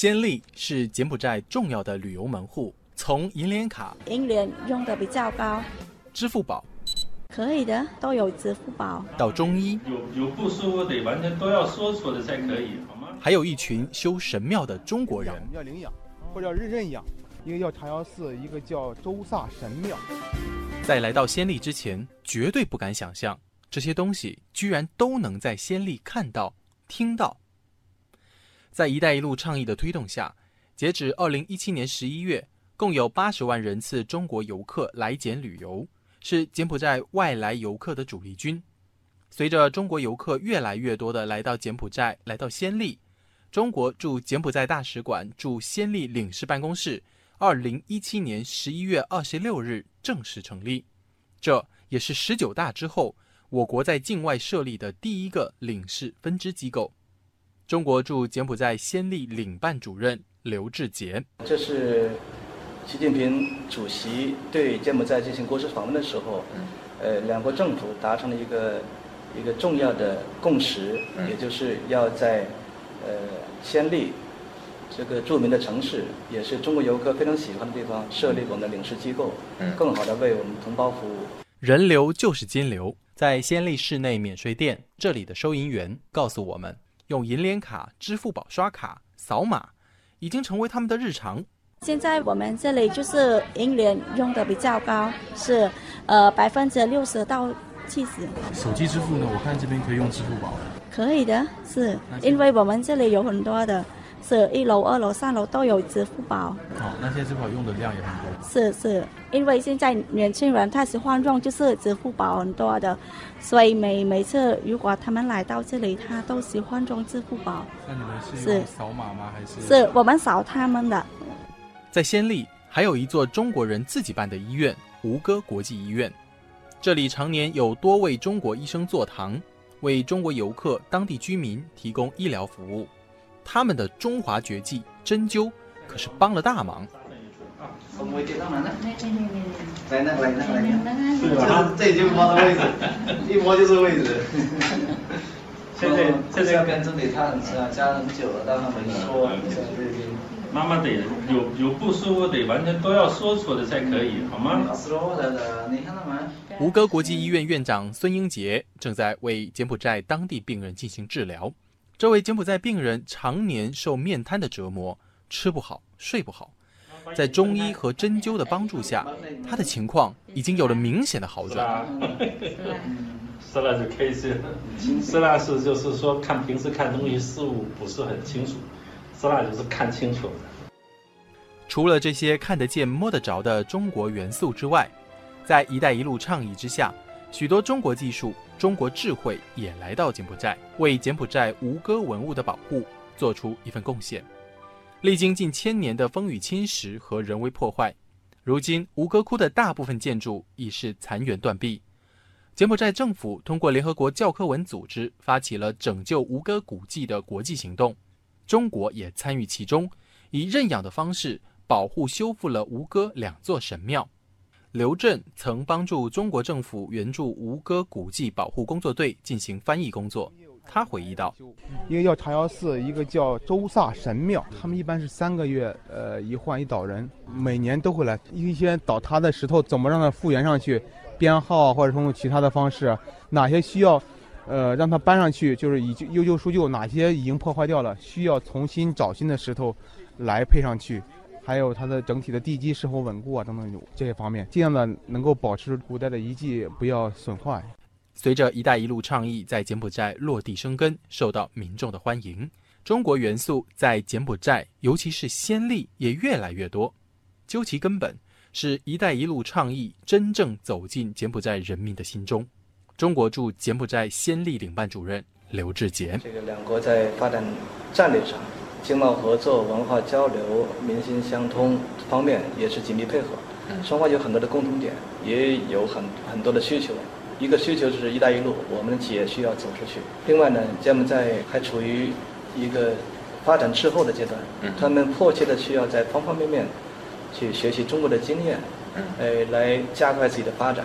暹粒是柬埔寨重要的旅游门户，从银联卡、银联用的比较高，支付宝可以的，都有支付宝。到中医，有有不舒服得完全都要说出来才可以，好吗？还有一群修神庙的中国人。要领养，或者认认养，一个叫长瑶寺，一个叫周萨神庙。在来到暹粒之前，绝对不敢想象这些东西居然都能在暹粒看到、听到。在“一带一路”倡议的推动下，截止二零一七年十一月，共有八十万人次中国游客来柬旅游，是柬埔寨外来游客的主力军。随着中国游客越来越多的来到柬埔寨、来到暹粒，中国驻柬埔寨大使馆驻暹粒领事办公室二零一七年十一月二十六日正式成立，这也是十九大之后我国在境外设立的第一个领事分支机构。中国驻柬埔寨先例领办主任刘志杰，这是习近平主席对柬埔寨进行国事访问的时候，呃，两国政府达成了一个一个重要的共识，也就是要在呃先例这个著名的城市，也是中国游客非常喜欢的地方，设立我们的领事机构，更好的为我们同胞服务。人流就是金流，在先例室内免税店，这里的收银员告诉我们。用银联卡、支付宝刷卡扫码，已经成为他们的日常。现在我们这里就是银联用的比较高，是呃百分之六十到七十。手机支付呢？我看这边可以用支付宝。可以的，是因为我们这里有很多的。是一楼、二楼、三楼都有支付宝。哦，那些支付宝用的量也很多。是是，因为现在年轻人他喜欢用就是支付宝很多的，所以每每次如果他们来到这里，他都喜欢用支付宝。那你们是扫码吗？还是？是我们扫他们的。在仙丽还有一座中国人自己办的医院——吴哥国际医院，这里常年有多位中国医生坐堂，为中国游客、当地居民提供医疗服务。他们的中华绝技针灸可是帮了大忙。来，那来，那来，这这就摸到位置，一摸就是位置。现在现在要跟这里他很啊，加很久了，但他没说。妈妈得有有不舒服得完全都要说出来才可以，好吗？吴哥国际医院院长孙英杰正在为柬埔寨当地病人进行治疗。这位柬埔寨病人常年受面瘫的折磨，吃不好，睡不好。在中医和针灸的帮助下，他的情况已经有了明显的好转。是了就开心是，是了是就是说看平时看东西事物不是很清楚，是了就是看清楚了。除了这些看得见摸得着的中国元素之外，在“一带一路”倡议之下。许多中国技术、中国智慧也来到柬埔寨，为柬埔寨吴哥文物的保护做出一份贡献。历经近千年的风雨侵蚀和人为破坏，如今吴哥窟的大部分建筑已是残垣断壁。柬埔寨政府通过联合国教科文组织发起了拯救吴哥古迹的国际行动，中国也参与其中，以认养的方式保护修复了吴哥两座神庙。刘震曾帮助中国政府援助吴哥古迹保护工作队进行翻译工作。他回忆道：“一个叫茶瑶寺，一个叫周萨神庙，他们一般是三个月，呃，一换一岛人，每年都会来。一些倒塌的石头怎么让它复原上去？编号或者说用其他的方式，哪些需要，呃，让它搬上去，就是以优旧疏旧，哪些已经破坏掉了，需要重新找新的石头来配上去。”还有它的整体的地基是否稳固啊，等等这些方面，尽量的能够保持古代的遗迹不要损坏。随着“一带一路”倡议在柬埔寨落地生根，受到民众的欢迎，中国元素在柬埔寨，尤其是暹粒也越来越多。究其根本，是一带一路倡议真正走进柬埔寨人民的心中。中国驻柬埔寨暹粒领办主任刘志杰：这个两国在发展战略上。经贸合作、文化交流、民心相通方面也是紧密配合，双方有很多的共同点，也有很很多的需求。一个需求就是“一带一路”，我们的企业需要走出去。另外呢，柬埔寨还处于一个发展滞后的阶段，他们迫切的需要在方方面面去学习中国的经验，呃，来加快自己的发展。